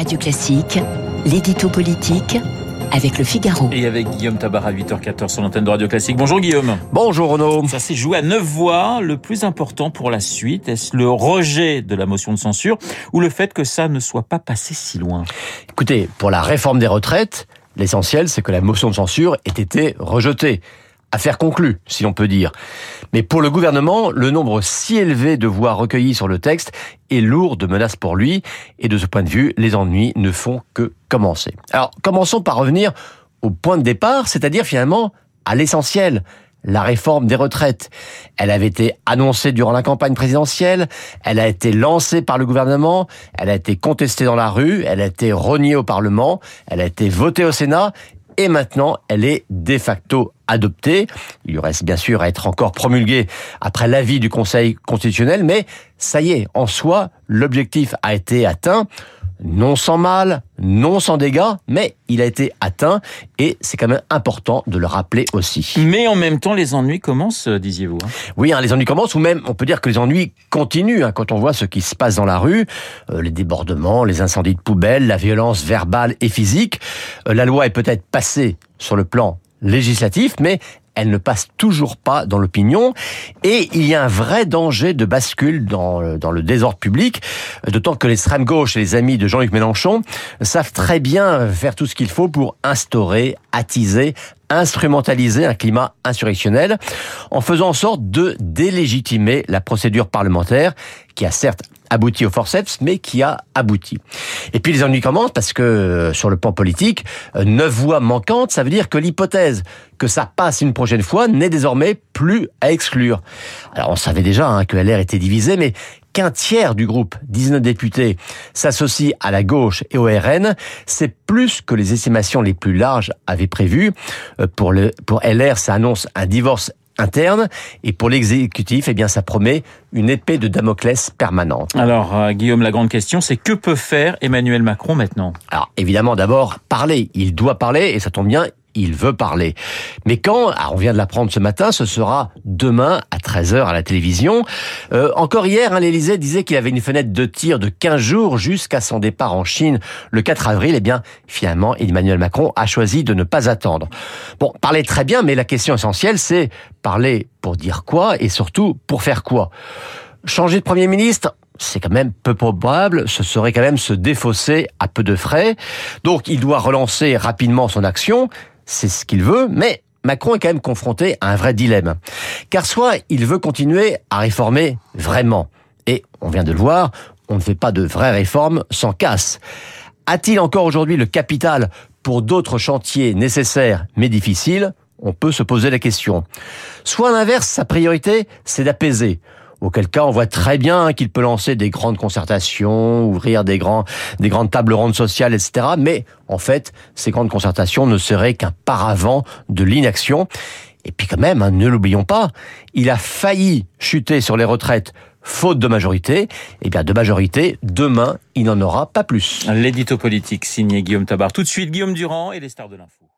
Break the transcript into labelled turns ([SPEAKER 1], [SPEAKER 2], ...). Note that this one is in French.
[SPEAKER 1] Radio Classique, l'édito politique avec le Figaro.
[SPEAKER 2] Et avec Guillaume Tabar à 8h14 sur l'antenne de Radio Classique. Bonjour Guillaume.
[SPEAKER 3] Bonjour Renaud.
[SPEAKER 2] Ça s'est joué à neuf voix. Le plus important pour la suite, est-ce le rejet de la motion de censure ou le fait que ça ne soit pas passé si loin?
[SPEAKER 3] Écoutez, pour la réforme des retraites, l'essentiel c'est que la motion de censure ait été rejetée. Affaire conclue, si l'on peut dire. Mais pour le gouvernement, le nombre si élevé de voix recueillies sur le texte est lourd de menaces pour lui, et de ce point de vue, les ennuis ne font que commencer. Alors, commençons par revenir au point de départ, c'est-à-dire finalement à l'essentiel, la réforme des retraites. Elle avait été annoncée durant la campagne présidentielle, elle a été lancée par le gouvernement, elle a été contestée dans la rue, elle a été reniée au Parlement, elle a été votée au Sénat, et maintenant elle est de facto adoptée. Il lui reste bien sûr à être encore promulguée après l'avis du Conseil constitutionnel, mais ça y est, en soi, l'objectif a été atteint non sans mal, non sans dégâts, mais il a été atteint et c'est quand même important de le rappeler aussi.
[SPEAKER 2] Mais en même temps, les ennuis commencent, euh, disiez-vous. Hein.
[SPEAKER 3] Oui, hein, les ennuis commencent, ou même on peut dire que les ennuis continuent hein, quand on voit ce qui se passe dans la rue, euh, les débordements, les incendies de poubelles, la violence verbale et physique. Euh, la loi est peut-être passée sur le plan législatif, mais elle ne passe toujours pas dans l'opinion. Et il y a un vrai danger de bascule dans, dans le désordre public, d'autant que l'extrême gauche et les amis de Jean-Luc Mélenchon savent très bien faire tout ce qu'il faut pour instaurer, attiser, instrumentaliser un climat insurrectionnel en faisant en sorte de délégitimer la procédure parlementaire qui a certes abouti au forceps, mais qui a abouti. Et puis les ennuis commencent parce que euh, sur le plan politique, euh, neuf voix manquantes, ça veut dire que l'hypothèse que ça passe une prochaine fois n'est désormais plus à exclure. Alors on savait déjà hein, que LR était divisé, mais qu'un tiers du groupe, 19 députés, s'associe à la gauche et au RN, c'est plus que les estimations les plus larges avaient prévu. Euh, pour, le, pour LR, ça annonce un divorce interne et pour l'exécutif, eh bien, ça promet une épée de Damoclès permanente.
[SPEAKER 2] Alors, euh, Guillaume, la grande question, c'est que peut faire Emmanuel Macron maintenant?
[SPEAKER 3] Alors, évidemment, d'abord, parler. Il doit parler et ça tombe bien, il veut parler. Mais quand, ah, on vient de l'apprendre ce matin, ce sera demain à 13h à la télévision. Euh, encore hier, hein, l'Élysée disait qu'il avait une fenêtre de tir de 15 jours jusqu'à son départ en Chine le 4 avril. Eh bien, finalement, Emmanuel Macron a choisi de ne pas attendre. Bon, parler très bien, mais la question essentielle, c'est parler pour dire quoi et surtout pour faire quoi? Changer de Premier ministre c'est quand même peu probable, ce serait quand même se défausser à peu de frais. Donc il doit relancer rapidement son action, c'est ce qu'il veut, mais Macron est quand même confronté à un vrai dilemme. Car soit il veut continuer à réformer vraiment, et on vient de le voir, on ne fait pas de vraies réformes sans casse. A-t-il encore aujourd'hui le capital pour d'autres chantiers nécessaires mais difficiles? On peut se poser la question. Soit l'inverse, sa priorité, c'est d'apaiser auquel cas on voit très bien qu'il peut lancer des grandes concertations, ouvrir des grands, des grandes tables rondes sociales, etc. Mais en fait, ces grandes concertations ne seraient qu'un paravent de l'inaction. Et puis quand même, hein, ne l'oublions pas, il a failli chuter sur les retraites faute de majorité. Eh bien de majorité, demain, il n'en aura pas plus.
[SPEAKER 2] L'édito politique signé Guillaume Tabar. Tout de suite, Guillaume Durand et les stars de l'info.